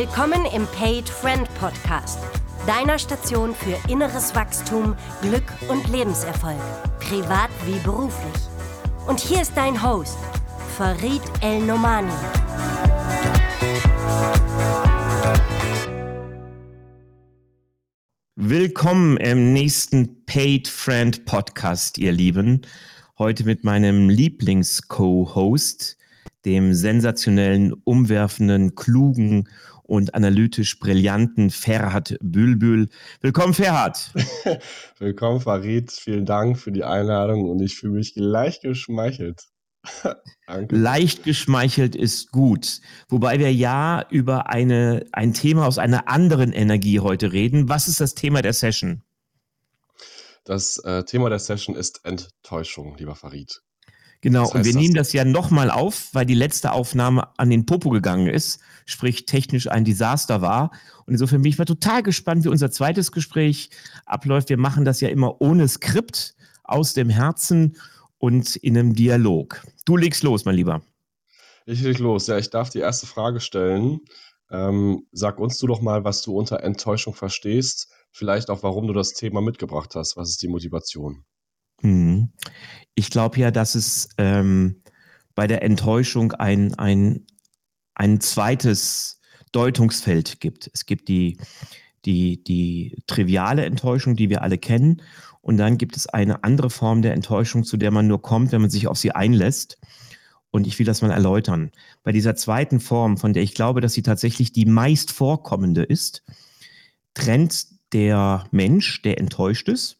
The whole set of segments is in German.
Willkommen im Paid Friend Podcast, deiner Station für inneres Wachstum, Glück und Lebenserfolg, privat wie beruflich. Und hier ist dein Host, Farid El Nomani. Willkommen im nächsten Paid Friend Podcast, ihr Lieben. Heute mit meinem Lieblings-Co-Host, dem sensationellen, umwerfenden, klugen und analytisch brillanten Ferhat Bülbül. Willkommen, Ferhat. Willkommen, Farid. Vielen Dank für die Einladung und ich fühle mich gleich geschmeichelt. Leicht geschmeichelt ist gut. Wobei wir ja über eine, ein Thema aus einer anderen Energie heute reden. Was ist das Thema der Session? Das äh, Thema der Session ist Enttäuschung, lieber Farid. Genau, das heißt, und wir nehmen das ja nochmal auf, weil die letzte Aufnahme an den Popo gegangen ist, sprich technisch ein Desaster war. Und insofern bin ich mal total gespannt, wie unser zweites Gespräch abläuft. Wir machen das ja immer ohne Skript, aus dem Herzen und in einem Dialog. Du legst los, mein Lieber. Ich leg los. Ja, ich darf die erste Frage stellen. Ähm, sag uns du doch mal, was du unter Enttäuschung verstehst. Vielleicht auch, warum du das Thema mitgebracht hast. Was ist die Motivation? Hm. Ich glaube ja, dass es ähm, bei der Enttäuschung ein, ein, ein zweites Deutungsfeld gibt. Es gibt die, die, die triviale Enttäuschung, die wir alle kennen. Und dann gibt es eine andere Form der Enttäuschung, zu der man nur kommt, wenn man sich auf sie einlässt. Und ich will das mal erläutern. Bei dieser zweiten Form, von der ich glaube, dass sie tatsächlich die meist vorkommende ist, trennt der Mensch, der enttäuscht ist,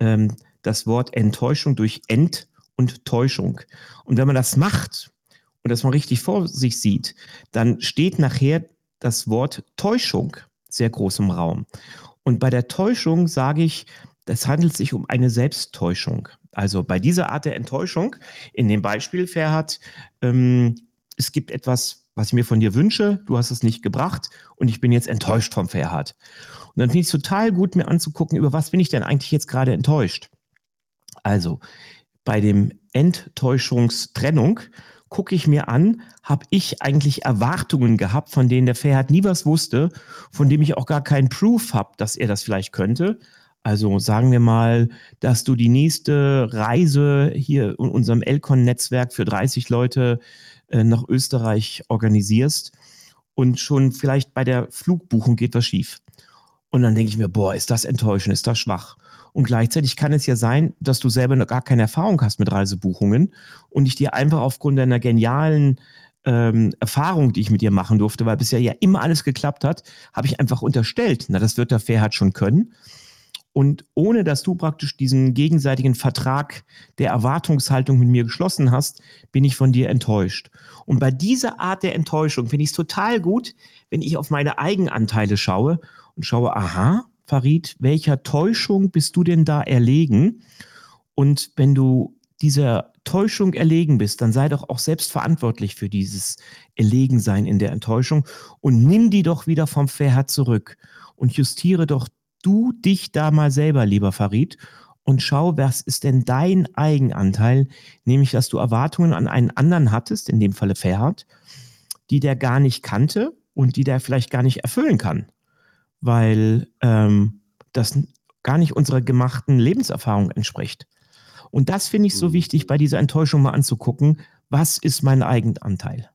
ähm, das Wort Enttäuschung durch Ent und Täuschung. Und wenn man das macht und das mal richtig vor sich sieht, dann steht nachher das Wort Täuschung sehr groß im Raum. Und bei der Täuschung sage ich, das handelt sich um eine Selbsttäuschung. Also bei dieser Art der Enttäuschung, in dem Beispiel, Ferhat, ähm, es gibt etwas, was ich mir von dir wünsche, du hast es nicht gebracht und ich bin jetzt enttäuscht vom Ferhat. Und dann finde ich es total gut, mir anzugucken, über was bin ich denn eigentlich jetzt gerade enttäuscht. Also bei dem Enttäuschungstrennung gucke ich mir an, habe ich eigentlich Erwartungen gehabt, von denen der Ferhat nie was wusste, von dem ich auch gar keinen Proof habe, dass er das vielleicht könnte. Also sagen wir mal, dass du die nächste Reise hier in unserem Elcon-Netzwerk für 30 Leute äh, nach Österreich organisierst und schon vielleicht bei der Flugbuchung geht was schief. Und dann denke ich mir, boah, ist das enttäuschend, ist das schwach. Und gleichzeitig kann es ja sein, dass du selber noch gar keine Erfahrung hast mit Reisebuchungen und ich dir einfach aufgrund deiner genialen ähm, Erfahrung, die ich mit dir machen durfte, weil bisher ja immer alles geklappt hat, habe ich einfach unterstellt, na, das wird der Fairheit schon können. Und ohne dass du praktisch diesen gegenseitigen Vertrag der Erwartungshaltung mit mir geschlossen hast, bin ich von dir enttäuscht. Und bei dieser Art der Enttäuschung finde ich es total gut, wenn ich auf meine Eigenanteile schaue und schaue, aha, Farid, welcher Täuschung bist du denn da erlegen? Und wenn du dieser Täuschung erlegen bist, dann sei doch auch selbst verantwortlich für dieses Erlegensein in der Enttäuschung und nimm die doch wieder vom Verhör zurück und justiere doch du dich da mal selber, lieber Farid, und schau, was ist denn dein Eigenanteil, nämlich dass du Erwartungen an einen anderen hattest, in dem Falle Ferhat, die der gar nicht kannte und die der vielleicht gar nicht erfüllen kann, weil ähm, das gar nicht unserer gemachten Lebenserfahrung entspricht. Und das finde ich so mhm. wichtig, bei dieser Enttäuschung mal anzugucken, was ist mein Eigenanteil?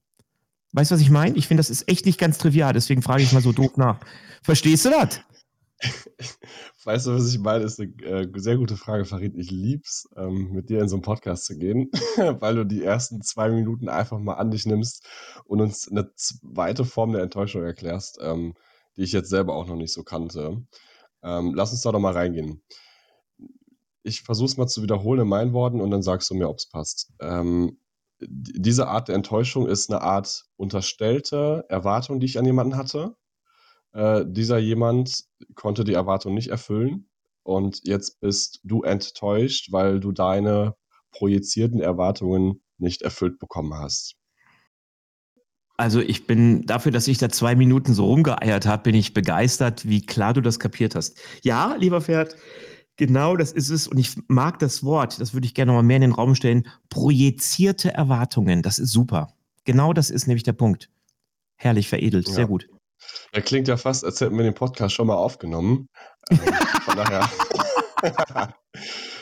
Weißt du, was ich meine? Ich finde, das ist echt nicht ganz trivial, deswegen frage ich mal so doof nach. Verstehst du das? Weißt du, was ich meine? Ist eine äh, sehr gute Frage, Farid. Ich lieb's, ähm, mit dir in so einen Podcast zu gehen, weil du die ersten zwei Minuten einfach mal an dich nimmst und uns eine zweite Form der Enttäuschung erklärst, ähm, die ich jetzt selber auch noch nicht so kannte. Ähm, lass uns da doch mal reingehen. Ich versuche es mal zu wiederholen in meinen Worten und dann sagst du mir, ob es passt. Ähm, diese Art der Enttäuschung ist eine Art unterstellte Erwartung, die ich an jemanden hatte äh, dieser jemand konnte die Erwartung nicht erfüllen und jetzt bist du enttäuscht, weil du deine projizierten Erwartungen nicht erfüllt bekommen hast. Also ich bin dafür, dass ich da zwei Minuten so rumgeeiert habe, bin ich begeistert, wie klar du das kapiert hast. Ja, lieber Pferd, genau das ist es. Und ich mag das Wort, das würde ich gerne noch mal mehr in den Raum stellen. Projizierte Erwartungen, das ist super. Genau das ist nämlich der Punkt. Herrlich veredelt, ja. sehr gut. Er klingt ja fast, als hätten wir den Podcast schon mal aufgenommen. Ähm, von daher.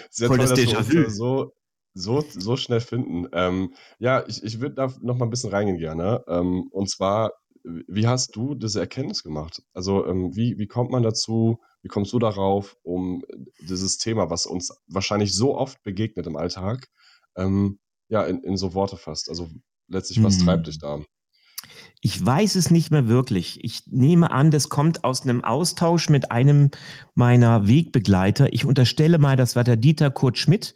Sehr Voll toll, das dass wir so, so, so schnell finden. Ähm, ja, ich, ich würde da noch mal ein bisschen reingehen gerne. Ähm, und zwar, wie hast du diese Erkenntnis gemacht? Also, ähm, wie, wie kommt man dazu, wie kommst du darauf, um dieses Thema, was uns wahrscheinlich so oft begegnet im Alltag, ähm, ja, in, in so Worte fasst? Also letztlich, was hm. treibt dich da? Ich weiß es nicht mehr wirklich. Ich nehme an, das kommt aus einem Austausch mit einem meiner Wegbegleiter. Ich unterstelle mal, das war der Dieter Kurt Schmidt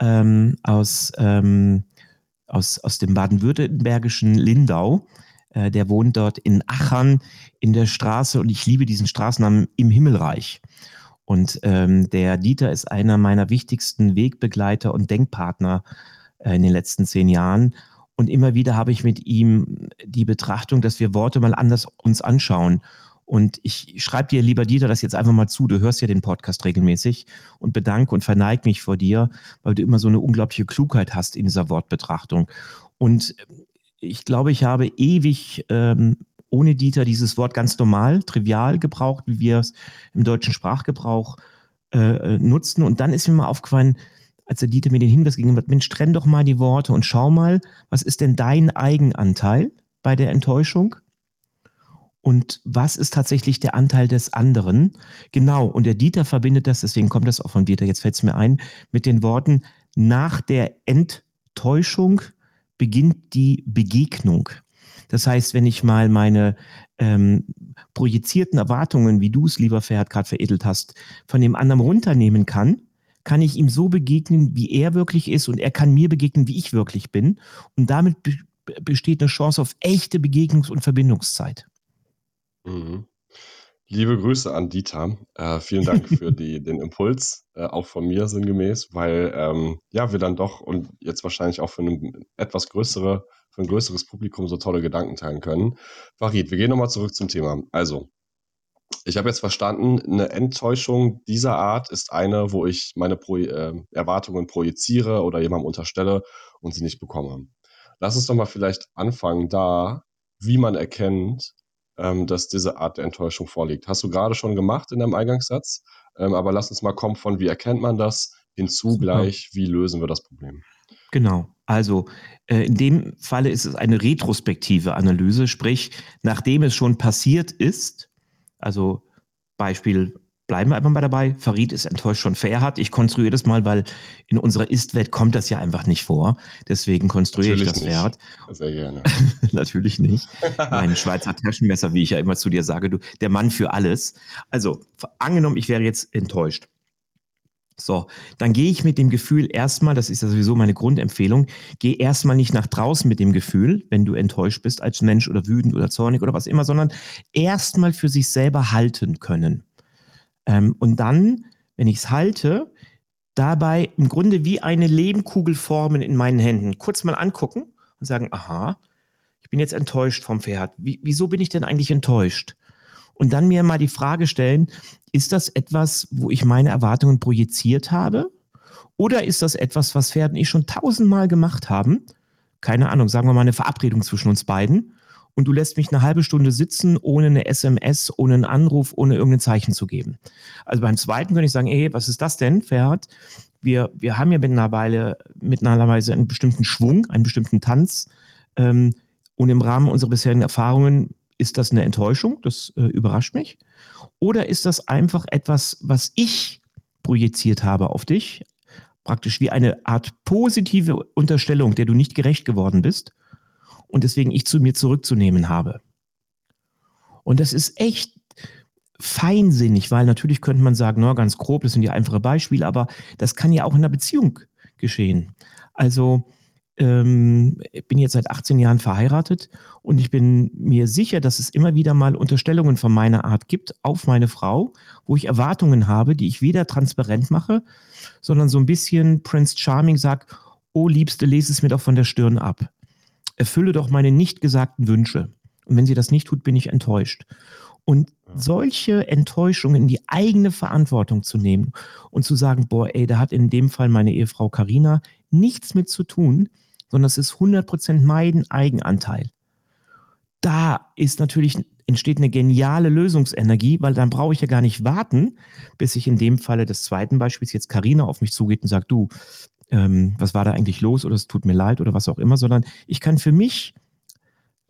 ähm, aus, ähm, aus, aus dem baden-württembergischen Lindau. Äh, der wohnt dort in Achern in der Straße und ich liebe diesen Straßennamen im Himmelreich. Und ähm, der Dieter ist einer meiner wichtigsten Wegbegleiter und Denkpartner äh, in den letzten zehn Jahren. Und immer wieder habe ich mit ihm die Betrachtung, dass wir Worte mal anders uns anschauen. Und ich schreibe dir, lieber Dieter, das jetzt einfach mal zu. Du hörst ja den Podcast regelmäßig und bedanke und verneige mich vor dir, weil du immer so eine unglaubliche Klugheit hast in dieser Wortbetrachtung. Und ich glaube, ich habe ewig ähm, ohne Dieter dieses Wort ganz normal, trivial gebraucht, wie wir es im deutschen Sprachgebrauch äh, nutzen. Und dann ist mir mal aufgefallen, als der Dieter mir den Hinweis gegeben hat, Mensch, trenn doch mal die Worte und schau mal, was ist denn dein Eigenanteil bei der Enttäuschung? Und was ist tatsächlich der Anteil des anderen? Genau, und der Dieter verbindet das, deswegen kommt das auch von Dieter, jetzt fällt es mir ein, mit den Worten, nach der Enttäuschung beginnt die Begegnung. Das heißt, wenn ich mal meine ähm, projizierten Erwartungen, wie du es, lieber Ferhat, gerade veredelt hast, von dem anderen runternehmen kann, kann ich ihm so begegnen, wie er wirklich ist und er kann mir begegnen, wie ich wirklich bin. Und damit be besteht eine Chance auf echte Begegnungs- und Verbindungszeit. Mhm. Liebe Grüße an Dieter. Äh, vielen Dank für die, den Impuls, äh, auch von mir sinngemäß, weil ähm, ja, wir dann doch und jetzt wahrscheinlich auch für ein etwas größere, für ein größeres Publikum so tolle Gedanken teilen können. Farid, wir gehen nochmal zurück zum Thema. Also, ich habe jetzt verstanden, eine Enttäuschung dieser Art ist eine, wo ich meine Pro äh, Erwartungen projiziere oder jemandem unterstelle und sie nicht bekomme. Lass uns doch mal vielleicht anfangen da, wie man erkennt, ähm, dass diese Art der Enttäuschung vorliegt. Hast du gerade schon gemacht in deinem Eingangssatz, ähm, aber lass uns mal kommen von, wie erkennt man das, hinzu gleich, wie lösen wir das Problem. Genau. Also äh, in dem Falle ist es eine retrospektive Analyse, sprich, nachdem es schon passiert ist, also Beispiel, bleiben wir einfach mal dabei. Farid ist enttäuscht von Ferhat. Ich konstruiere das mal, weil in unserer Ist-Welt kommt das ja einfach nicht vor. Deswegen konstruiere Natürlich ich das nicht. Ferhat. Sehr gerne. Natürlich nicht. Mein Schweizer Taschenmesser, wie ich ja immer zu dir sage, du, der Mann für alles. Also, angenommen, ich wäre jetzt enttäuscht. So, dann gehe ich mit dem Gefühl erstmal, das ist ja sowieso meine Grundempfehlung, geh erstmal nicht nach draußen mit dem Gefühl, wenn du enttäuscht bist als Mensch oder wütend oder zornig oder was immer, sondern erstmal für sich selber halten können. Ähm, und dann, wenn ich es halte, dabei im Grunde wie eine Lehmkugel formen in meinen Händen, kurz mal angucken und sagen, aha, ich bin jetzt enttäuscht vom Pferd. Wie, wieso bin ich denn eigentlich enttäuscht? und dann mir mal die Frage stellen, ist das etwas, wo ich meine Erwartungen projiziert habe? Oder ist das etwas, was Pferd und ich schon tausendmal gemacht haben? Keine Ahnung, sagen wir mal eine Verabredung zwischen uns beiden. Und du lässt mich eine halbe Stunde sitzen, ohne eine SMS, ohne einen Anruf, ohne irgendein Zeichen zu geben. Also beim zweiten könnte ich sagen, ey, was ist das denn, Pferd? Wir, wir haben ja mittlerweile, mittlerweile einen bestimmten Schwung, einen bestimmten Tanz. Ähm, und im Rahmen unserer bisherigen Erfahrungen ist das eine Enttäuschung? Das äh, überrascht mich. Oder ist das einfach etwas, was ich projiziert habe auf dich? Praktisch wie eine Art positive Unterstellung, der du nicht gerecht geworden bist und deswegen ich zu mir zurückzunehmen habe. Und das ist echt feinsinnig, weil natürlich könnte man sagen, na, ganz grob, das sind ja einfache Beispiele, aber das kann ja auch in einer Beziehung geschehen. Also ähm, ich bin jetzt seit 18 Jahren verheiratet und ich bin mir sicher, dass es immer wieder mal Unterstellungen von meiner Art gibt auf meine Frau, wo ich Erwartungen habe, die ich weder transparent mache, sondern so ein bisschen Prince Charming sagt, oh Liebste, lese es mir doch von der Stirn ab. Erfülle doch meine nicht gesagten Wünsche. Und wenn sie das nicht tut, bin ich enttäuscht. Und solche Enttäuschungen in die eigene Verantwortung zu nehmen und zu sagen, boah, ey, da hat in dem Fall meine Ehefrau Karina nichts mit zu tun, sondern es ist 100% mein Eigenanteil. da ist natürlich, entsteht eine geniale Lösungsenergie, weil dann brauche ich ja gar nicht warten, bis ich in dem Falle des zweiten Beispiels jetzt Karina auf mich zugeht und sagt, du, ähm, was war da eigentlich los oder es tut mir leid oder was auch immer, sondern ich kann für mich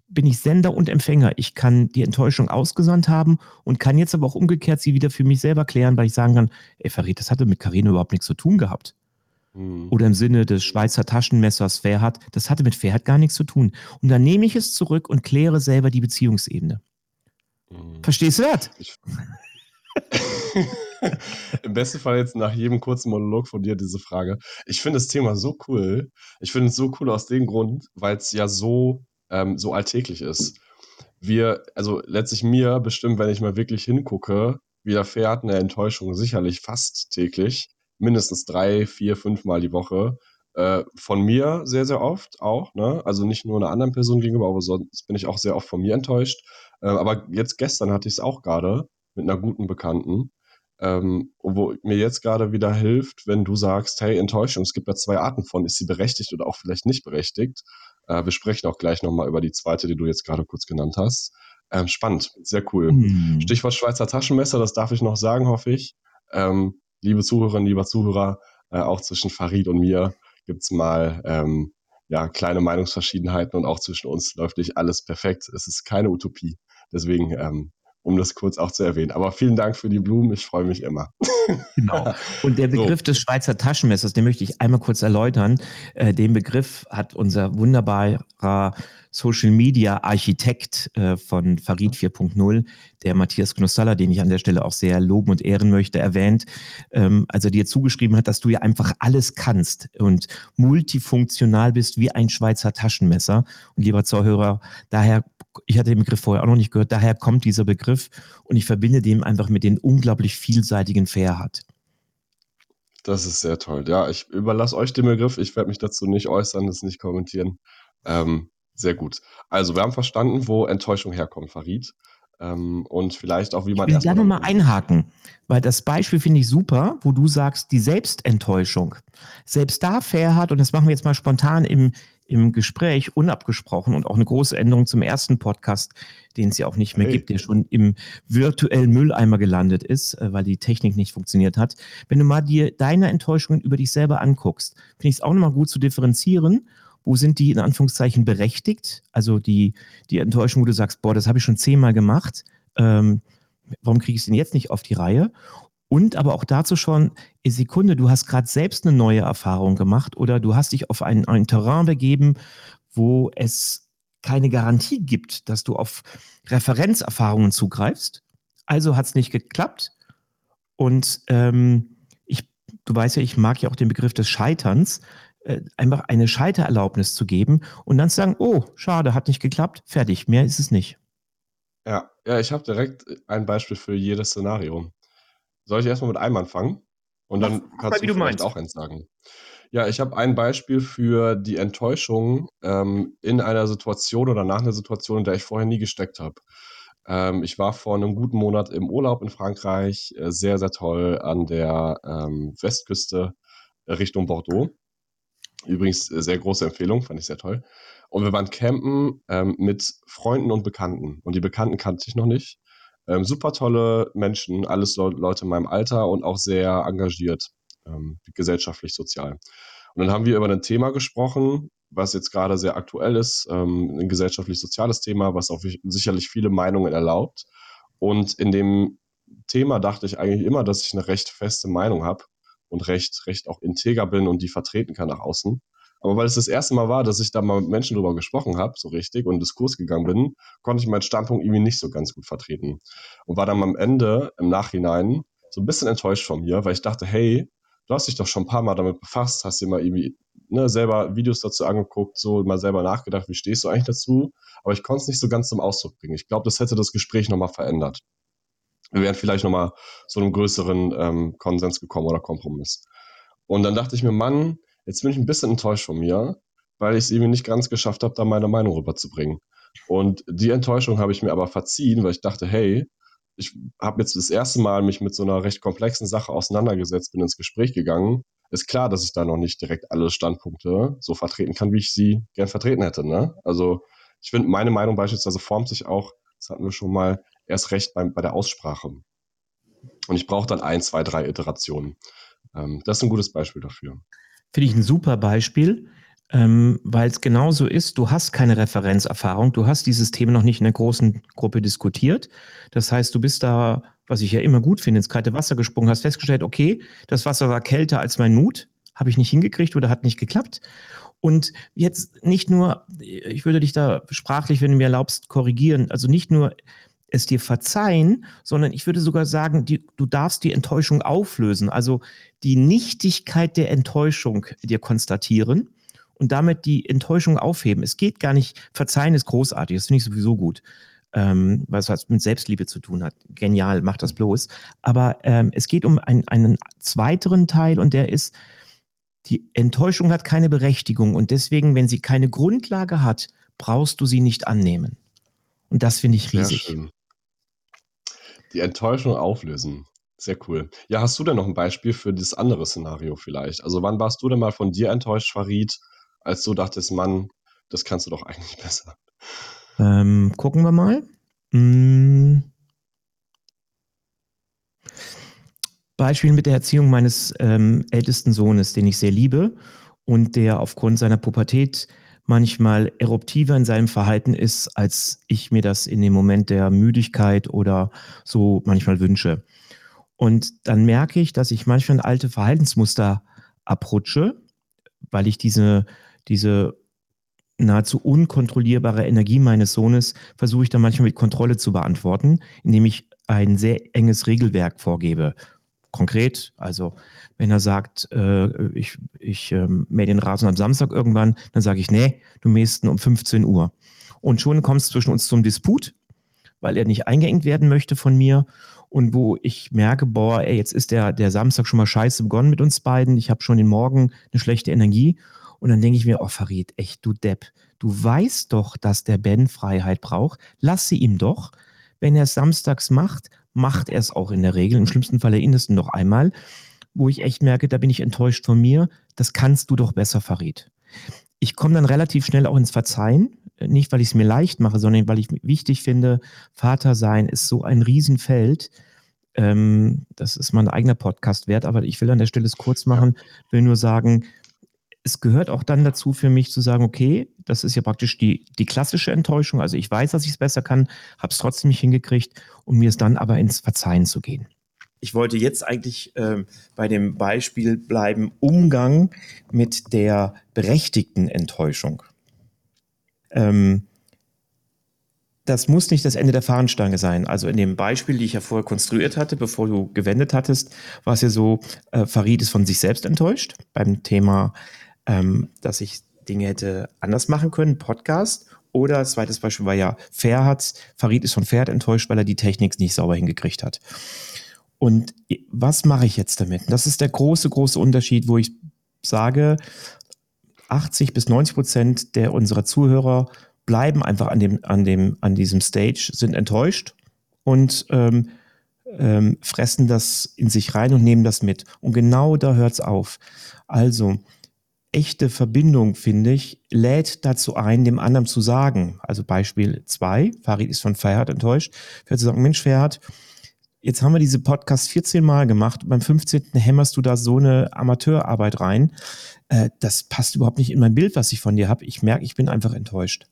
bin ich Sender und Empfänger. Ich kann die Enttäuschung ausgesandt haben und kann jetzt aber auch umgekehrt sie wieder für mich selber klären, weil ich sagen kann, ey Farid, das hatte mit Karina überhaupt nichts zu tun gehabt. Mhm. Oder im Sinne des Schweizer Taschenmessers Fairhat, das hatte mit Fairhat gar nichts zu tun. Und dann nehme ich es zurück und kläre selber die Beziehungsebene. Mhm. Verstehst du das? Im besten Fall jetzt nach jedem kurzen Monolog von dir diese Frage. Ich finde das Thema so cool. Ich finde es so cool aus dem Grund, weil es ja so ähm, so alltäglich ist. Wir, also letztlich mir bestimmt, wenn ich mal wirklich hingucke, widerfährt eine Enttäuschung sicherlich fast täglich, mindestens drei, vier, fünf Mal die Woche. Äh, von mir sehr, sehr oft auch, ne? Also nicht nur einer anderen Person gegenüber, aber sonst bin ich auch sehr oft von mir enttäuscht. Äh, aber jetzt gestern hatte ich es auch gerade mit einer guten Bekannten. Ähm, wo mir jetzt gerade wieder hilft, wenn du sagst, hey, Enttäuschung, es gibt da zwei Arten von, ist sie berechtigt oder auch vielleicht nicht berechtigt. Äh, wir sprechen auch gleich nochmal über die zweite, die du jetzt gerade kurz genannt hast. Ähm, spannend, sehr cool. Mhm. Stichwort Schweizer Taschenmesser, das darf ich noch sagen, hoffe ich. Ähm, liebe Zuhörerinnen, lieber Zuhörer, äh, auch zwischen Farid und mir gibt's mal ähm, ja, kleine Meinungsverschiedenheiten und auch zwischen uns läuft nicht alles perfekt. Es ist keine Utopie. Deswegen ähm, um das kurz auch zu erwähnen. Aber vielen Dank für die Blumen, ich freue mich immer. Genau. Und der Begriff so. des Schweizer Taschenmessers, den möchte ich einmal kurz erläutern. Äh, den Begriff hat unser wunderbarer Social Media Architekt äh, von Farid 4.0, der Matthias Knussalla, den ich an der Stelle auch sehr loben und ehren möchte, erwähnt, ähm, also dir zugeschrieben hat, dass du ja einfach alles kannst und multifunktional bist wie ein Schweizer Taschenmesser. Und lieber Zuhörer, daher ich hatte den Begriff vorher auch noch nicht gehört, daher kommt dieser Begriff und ich verbinde den einfach mit den unglaublich vielseitigen Fairhat. Das ist sehr toll. Ja, ich überlasse euch den Begriff. Ich werde mich dazu nicht äußern, das nicht kommentieren. Ähm, sehr gut. Also, wir haben verstanden, wo Enttäuschung herkommt, Farid. Ähm, und vielleicht auch, wie man. Ich will gerne mal einhaken, weil das Beispiel finde ich super, wo du sagst, die Selbstenttäuschung. Selbst da Fairhat, und das machen wir jetzt mal spontan im, im Gespräch unabgesprochen und auch eine große Änderung zum ersten Podcast, den es ja auch nicht mehr hey. gibt, der schon im virtuellen Mülleimer gelandet ist, äh, weil die Technik nicht funktioniert hat. Wenn du mal dir deine Enttäuschungen über dich selber anguckst, finde ich es auch nochmal gut zu differenzieren. Wo sind die in Anführungszeichen berechtigt? Also die, die Enttäuschung, wo du sagst, boah, das habe ich schon zehnmal gemacht. Ähm, warum kriege ich es denn jetzt nicht auf die Reihe? Und aber auch dazu schon, Sekunde, du hast gerade selbst eine neue Erfahrung gemacht oder du hast dich auf ein, ein Terrain begeben, wo es keine Garantie gibt, dass du auf Referenzerfahrungen zugreifst. Also hat es nicht geklappt. Und ähm, ich, du weißt ja, ich mag ja auch den Begriff des Scheiterns, äh, einfach eine Scheitererlaubnis zu geben und dann zu sagen, oh, schade, hat nicht geklappt, fertig, mehr ist es nicht. Ja, ja, ich habe direkt ein Beispiel für jedes Szenario. Soll ich erstmal mit einem anfangen? Und dann Mach, kannst du, du vielleicht auch eins sagen. Ja, ich habe ein Beispiel für die Enttäuschung ähm, in einer Situation oder nach einer Situation, in der ich vorher nie gesteckt habe. Ähm, ich war vor einem guten Monat im Urlaub in Frankreich, äh, sehr, sehr toll an der ähm, Westküste äh, Richtung Bordeaux. Übrigens äh, sehr große Empfehlung, fand ich sehr toll. Und wir waren campen ähm, mit Freunden und Bekannten. Und die Bekannten kannte ich noch nicht. Ähm, super tolle Menschen, alles Le Leute in meinem Alter und auch sehr engagiert, ähm, gesellschaftlich, sozial. Und dann haben wir über ein Thema gesprochen, was jetzt gerade sehr aktuell ist, ähm, ein gesellschaftlich-soziales Thema, was auch sicherlich viele Meinungen erlaubt. Und in dem Thema dachte ich eigentlich immer, dass ich eine recht feste Meinung habe und recht, recht auch integer bin und die vertreten kann nach außen. Aber weil es das erste Mal war, dass ich da mal mit Menschen drüber gesprochen habe, so richtig, und Diskurs gegangen bin, konnte ich meinen Standpunkt irgendwie nicht so ganz gut vertreten. Und war dann am Ende, im Nachhinein, so ein bisschen enttäuscht von mir, weil ich dachte, hey, du hast dich doch schon ein paar Mal damit befasst, hast dir mal irgendwie ne, selber Videos dazu angeguckt, so mal selber nachgedacht, wie stehst du eigentlich dazu? Aber ich konnte es nicht so ganz zum Ausdruck bringen. Ich glaube, das hätte das Gespräch nochmal verändert. Wir wären vielleicht nochmal zu einem größeren ähm, Konsens gekommen oder Kompromiss. Und dann dachte ich mir, Mann, Jetzt bin ich ein bisschen enttäuscht von mir, weil ich es eben nicht ganz geschafft habe, da meine Meinung rüberzubringen. Und die Enttäuschung habe ich mir aber verziehen, weil ich dachte, hey, ich habe jetzt das erste Mal mich mit so einer recht komplexen Sache auseinandergesetzt, bin ins Gespräch gegangen. Ist klar, dass ich da noch nicht direkt alle Standpunkte so vertreten kann, wie ich sie gern vertreten hätte. Ne? Also ich finde, meine Meinung beispielsweise formt sich auch, das hatten wir schon mal, erst recht bei, bei der Aussprache. Und ich brauche dann ein, zwei, drei Iterationen. Ähm, das ist ein gutes Beispiel dafür. Finde ich ein super Beispiel, ähm, weil es genauso ist, du hast keine Referenzerfahrung, du hast dieses Thema noch nicht in der großen Gruppe diskutiert. Das heißt, du bist da, was ich ja immer gut finde, ins kalte Wasser gesprungen, hast festgestellt, okay, das Wasser war kälter als mein Mut, habe ich nicht hingekriegt oder hat nicht geklappt. Und jetzt nicht nur, ich würde dich da sprachlich, wenn du mir erlaubst, korrigieren, also nicht nur es dir verzeihen, sondern ich würde sogar sagen, die, du darfst die Enttäuschung auflösen, also die Nichtigkeit der Enttäuschung dir konstatieren und damit die Enttäuschung aufheben. Es geht gar nicht, verzeihen ist großartig, das finde ich sowieso gut, ähm, was, was mit Selbstliebe zu tun hat. Genial, mach das bloß. Aber ähm, es geht um ein, einen zweiteren Teil und der ist, die Enttäuschung hat keine Berechtigung und deswegen, wenn sie keine Grundlage hat, brauchst du sie nicht annehmen. Und das finde ich riesig. Schön. Die Enttäuschung auflösen. Sehr cool. Ja, hast du denn noch ein Beispiel für das andere Szenario vielleicht? Also wann warst du denn mal von dir enttäuscht, Farid, als du dachtest, Mann, das kannst du doch eigentlich besser? Ähm, gucken wir mal. Hm. Beispiel mit der Erziehung meines ähm, ältesten Sohnes, den ich sehr liebe und der aufgrund seiner Pubertät manchmal eruptiver in seinem Verhalten ist, als ich mir das in dem Moment der Müdigkeit oder so manchmal wünsche. Und dann merke ich, dass ich manchmal in alte Verhaltensmuster abrutsche, weil ich diese, diese nahezu unkontrollierbare Energie meines Sohnes versuche ich dann manchmal mit Kontrolle zu beantworten, indem ich ein sehr enges Regelwerk vorgebe konkret. Also wenn er sagt, äh, ich, ich äh, mähe den Rasen am Samstag irgendwann, dann sage ich, nee, du mähst ihn um 15 Uhr. Und schon kommt es zwischen uns zum Disput, weil er nicht eingeengt werden möchte von mir. Und wo ich merke, boah, ey, jetzt ist der, der Samstag schon mal scheiße begonnen mit uns beiden. Ich habe schon den Morgen eine schlechte Energie. Und dann denke ich mir, oh Farid, echt, du Depp, du weißt doch, dass der Ben Freiheit braucht. Lass sie ihm doch. Wenn er es samstags macht, macht er es auch in der Regel. Im schlimmsten Fall erinnert es noch einmal, wo ich echt merke, da bin ich enttäuscht von mir. Das kannst du doch besser, Farid. Ich komme dann relativ schnell auch ins Verzeihen. Nicht, weil ich es mir leicht mache, sondern weil ich wichtig finde, Vater sein ist so ein Riesenfeld. Ähm, das ist mein eigener Podcast wert, aber ich will an der Stelle es kurz machen, will nur sagen, es gehört auch dann dazu für mich zu sagen, okay, das ist ja praktisch die, die klassische Enttäuschung. Also ich weiß, dass ich es besser kann, habe es trotzdem nicht hingekriegt und mir es dann aber ins Verzeihen zu gehen. Ich wollte jetzt eigentlich äh, bei dem Beispiel bleiben, Umgang mit der berechtigten Enttäuschung. Ähm, das muss nicht das Ende der Fahnenstange sein. Also in dem Beispiel, die ich ja vorher konstruiert hatte, bevor du gewendet hattest, war es ja so, äh, Farid ist von sich selbst enttäuscht beim Thema ähm, dass ich Dinge hätte anders machen können, Podcast. Oder zweites Beispiel war ja Ferhat. Farid ist von Ferhat enttäuscht, weil er die Technik nicht sauber hingekriegt hat. Und was mache ich jetzt damit? Das ist der große, große Unterschied, wo ich sage, 80 bis 90 Prozent der unserer Zuhörer bleiben einfach an dem, an dem, an diesem Stage, sind enttäuscht und ähm, ähm, fressen das in sich rein und nehmen das mit. Und genau da hört es auf. Also, echte Verbindung, finde ich, lädt dazu ein, dem anderen zu sagen. Also Beispiel 2, Farid ist von Ferhat enttäuscht, Ferhat zu sagen, Mensch, Ferhat, jetzt haben wir diese Podcast 14 Mal gemacht beim 15. hämmerst du da so eine Amateurarbeit rein. Äh, das passt überhaupt nicht in mein Bild, was ich von dir habe. Ich merke, ich bin einfach enttäuscht.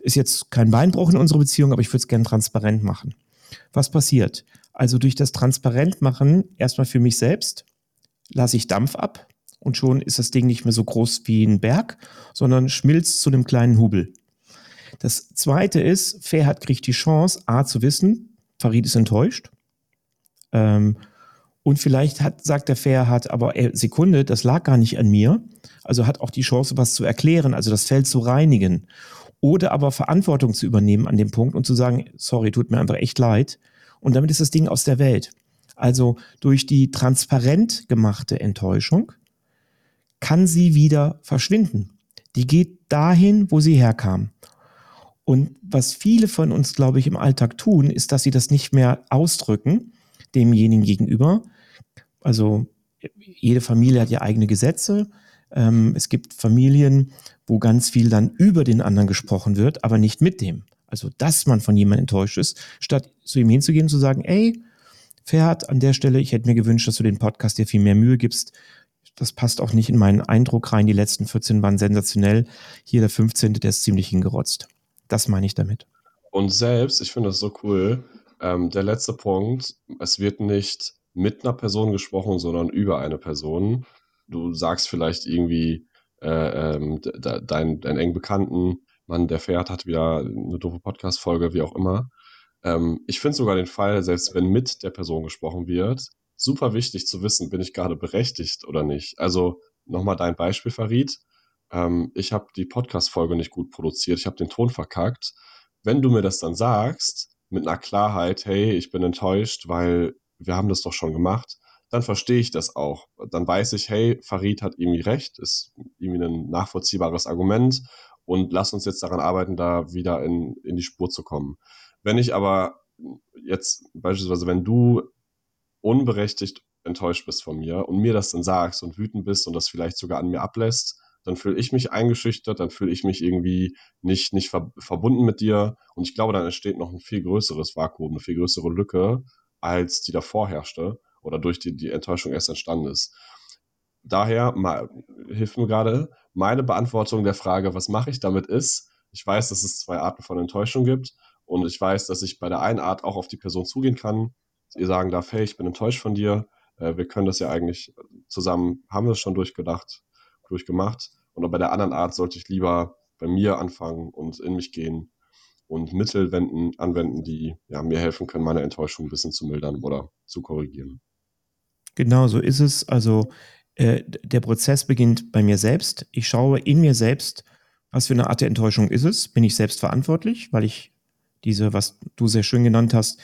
Ist jetzt kein Beinbruch in unserer Beziehung, aber ich würde es gerne transparent machen. Was passiert? Also durch das Transparentmachen, erstmal für mich selbst, lasse ich Dampf ab, und schon ist das Ding nicht mehr so groß wie ein Berg, sondern schmilzt zu einem kleinen Hubel. Das zweite ist, Ferhat kriegt die Chance, A zu wissen, Farid ist enttäuscht. Ähm, und vielleicht hat, sagt der Ferhat, aber ey, Sekunde, das lag gar nicht an mir. Also hat auch die Chance, was zu erklären, also das Feld zu reinigen. Oder aber Verantwortung zu übernehmen an dem Punkt und zu sagen, sorry, tut mir einfach echt leid. Und damit ist das Ding aus der Welt. Also durch die transparent gemachte Enttäuschung kann sie wieder verschwinden. Die geht dahin, wo sie herkam. Und was viele von uns, glaube ich, im Alltag tun, ist, dass sie das nicht mehr ausdrücken demjenigen gegenüber. Also jede Familie hat ja eigene Gesetze. Ähm, es gibt Familien, wo ganz viel dann über den anderen gesprochen wird, aber nicht mit dem. Also, dass man von jemandem enttäuscht ist, statt zu ihm hinzugehen und zu sagen, ey, Ferhat, an der Stelle, ich hätte mir gewünscht, dass du den Podcast dir viel mehr Mühe gibst. Das passt auch nicht in meinen Eindruck rein. Die letzten 14 waren sensationell. Hier der 15., der ist ziemlich hingerotzt. Das meine ich damit. Und selbst, ich finde das so cool, ähm, der letzte Punkt, es wird nicht mit einer Person gesprochen, sondern über eine Person. Du sagst vielleicht irgendwie äh, ähm, de, dein, deinen engen Bekannten, Mann, der fährt, hat wieder eine doofe Podcast-Folge, wie auch immer. Ähm, ich finde sogar den Fall, selbst wenn mit der Person gesprochen wird, super wichtig zu wissen, bin ich gerade berechtigt oder nicht. Also nochmal dein Beispiel, Farid. Ähm, ich habe die Podcast-Folge nicht gut produziert, ich habe den Ton verkackt. Wenn du mir das dann sagst, mit einer Klarheit, hey, ich bin enttäuscht, weil wir haben das doch schon gemacht, dann verstehe ich das auch. Dann weiß ich, hey, Farid hat irgendwie recht, ist irgendwie ein nachvollziehbares Argument und lass uns jetzt daran arbeiten, da wieder in, in die Spur zu kommen. Wenn ich aber jetzt beispielsweise, wenn du unberechtigt enttäuscht bist von mir und mir das dann sagst und wütend bist und das vielleicht sogar an mir ablässt, dann fühle ich mich eingeschüchtert, dann fühle ich mich irgendwie nicht, nicht ver verbunden mit dir und ich glaube, dann entsteht noch ein viel größeres Vakuum, eine viel größere Lücke, als die davor herrschte oder durch die die Enttäuschung erst entstanden ist. Daher mal, hilft mir gerade meine Beantwortung der Frage, was mache ich damit ist, ich weiß, dass es zwei Arten von Enttäuschung gibt und ich weiß, dass ich bei der einen Art auch auf die Person zugehen kann, ihr sagen darf, hey, ich bin enttäuscht von dir, äh, wir können das ja eigentlich zusammen, haben wir es schon durchgedacht, durchgemacht. Und bei der anderen Art sollte ich lieber bei mir anfangen und in mich gehen und Mittel wenden, anwenden, die ja, mir helfen können, meine Enttäuschung ein bisschen zu mildern oder zu korrigieren. Genau so ist es. Also äh, der Prozess beginnt bei mir selbst. Ich schaue in mir selbst, was für eine Art der Enttäuschung ist es. Bin ich selbst verantwortlich, weil ich diese, was du sehr schön genannt hast,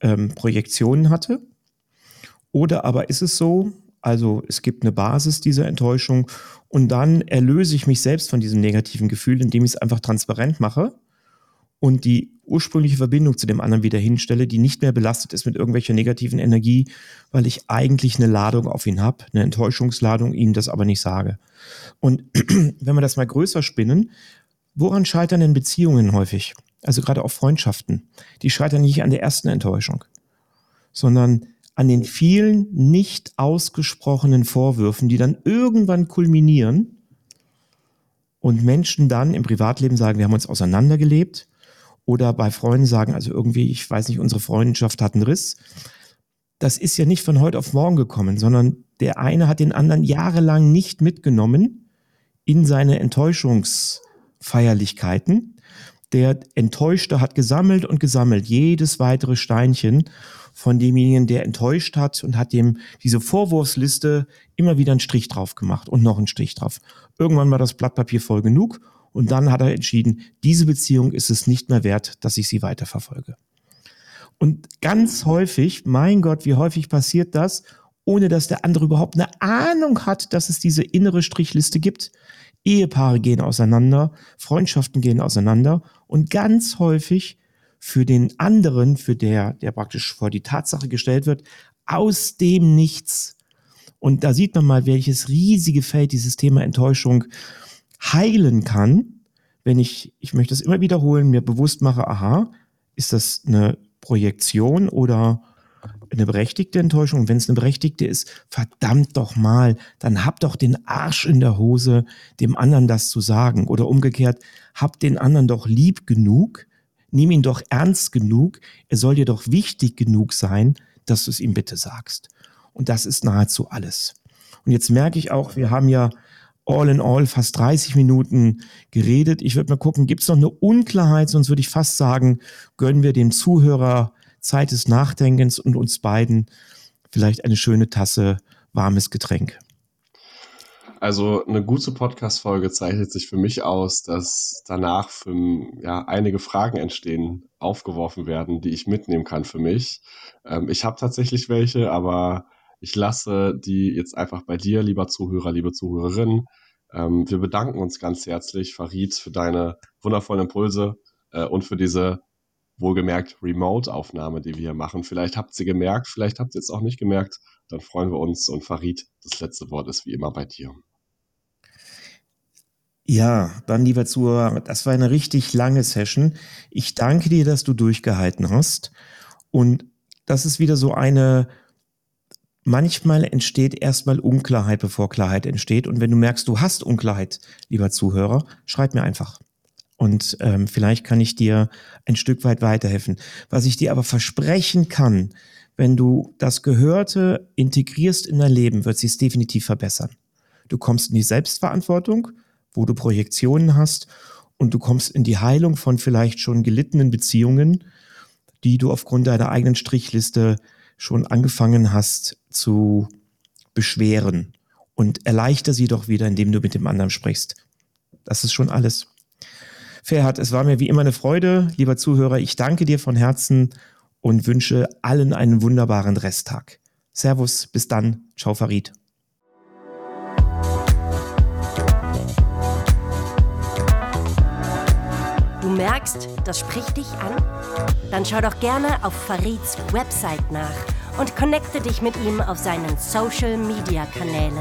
ähm, Projektionen hatte? Oder aber ist es so, also es gibt eine Basis dieser Enttäuschung und dann erlöse ich mich selbst von diesem negativen Gefühl, indem ich es einfach transparent mache und die ursprüngliche Verbindung zu dem anderen wieder hinstelle, die nicht mehr belastet ist mit irgendwelcher negativen Energie, weil ich eigentlich eine Ladung auf ihn habe, eine Enttäuschungsladung, ihm das aber nicht sage. Und wenn wir das mal größer spinnen, woran scheitern denn Beziehungen häufig? Also gerade auch Freundschaften, die scheitern nicht an der ersten Enttäuschung, sondern an den vielen nicht ausgesprochenen Vorwürfen, die dann irgendwann kulminieren und Menschen dann im Privatleben sagen, wir haben uns auseinandergelebt oder bei Freunden sagen, also irgendwie, ich weiß nicht, unsere Freundschaft hat einen Riss. Das ist ja nicht von heute auf morgen gekommen, sondern der eine hat den anderen jahrelang nicht mitgenommen in seine Enttäuschungsfeierlichkeiten der Enttäuschte hat gesammelt und gesammelt, jedes weitere Steinchen von demjenigen, der enttäuscht hat und hat dem diese Vorwurfsliste immer wieder einen Strich drauf gemacht und noch einen Strich drauf. Irgendwann war das Blatt Papier voll genug und dann hat er entschieden, diese Beziehung ist es nicht mehr wert, dass ich sie weiterverfolge. Und ganz häufig, mein Gott, wie häufig passiert das, ohne dass der andere überhaupt eine Ahnung hat, dass es diese innere Strichliste gibt. Ehepaare gehen auseinander, Freundschaften gehen auseinander und ganz häufig für den anderen, für der, der praktisch vor die Tatsache gestellt wird, aus dem Nichts. Und da sieht man mal, welches riesige Feld dieses Thema Enttäuschung heilen kann, wenn ich, ich möchte es immer wiederholen, mir bewusst mache, aha, ist das eine Projektion oder eine berechtigte Enttäuschung. Und wenn es eine berechtigte ist, verdammt doch mal, dann hab doch den Arsch in der Hose, dem anderen das zu sagen. Oder umgekehrt, hab den anderen doch lieb genug, nimm ihn doch ernst genug, er soll dir doch wichtig genug sein, dass du es ihm bitte sagst. Und das ist nahezu alles. Und jetzt merke ich auch, wir haben ja all in all fast 30 Minuten geredet. Ich würde mal gucken, gibt es noch eine Unklarheit? Sonst würde ich fast sagen, gönnen wir dem Zuhörer Zeit des Nachdenkens und uns beiden vielleicht eine schöne Tasse warmes Getränk. Also eine gute Podcast-Folge zeichnet sich für mich aus, dass danach für, ja, einige Fragen entstehen, aufgeworfen werden, die ich mitnehmen kann für mich. Ähm, ich habe tatsächlich welche, aber ich lasse die jetzt einfach bei dir, lieber Zuhörer, liebe Zuhörerin. Ähm, wir bedanken uns ganz herzlich, Farid, für deine wundervollen Impulse äh, und für diese wohlgemerkt Remote-Aufnahme, die wir hier machen. Vielleicht habt ihr gemerkt, vielleicht habt ihr es auch nicht gemerkt. Dann freuen wir uns und Farid, das letzte Wort ist wie immer bei dir. Ja, dann lieber Zuhörer, das war eine richtig lange Session. Ich danke dir, dass du durchgehalten hast. Und das ist wieder so eine, manchmal entsteht erstmal Unklarheit, bevor Klarheit entsteht. Und wenn du merkst, du hast Unklarheit, lieber Zuhörer, schreib mir einfach. Und ähm, vielleicht kann ich dir ein Stück weit weiterhelfen. Was ich dir aber versprechen kann, wenn du das Gehörte integrierst in dein Leben, wird sich es definitiv verbessern. Du kommst in die Selbstverantwortung, wo du Projektionen hast und du kommst in die Heilung von vielleicht schon gelittenen Beziehungen, die du aufgrund deiner eigenen Strichliste schon angefangen hast zu beschweren. Und erleichter sie doch wieder, indem du mit dem anderen sprichst. Das ist schon alles. Ferhat, es war mir wie immer eine Freude, lieber Zuhörer. Ich danke dir von Herzen und wünsche allen einen wunderbaren Resttag. Servus, bis dann. Ciao, Farid. Du merkst, das spricht dich an? Dann schau doch gerne auf Farids Website nach und connecte dich mit ihm auf seinen Social Media Kanälen.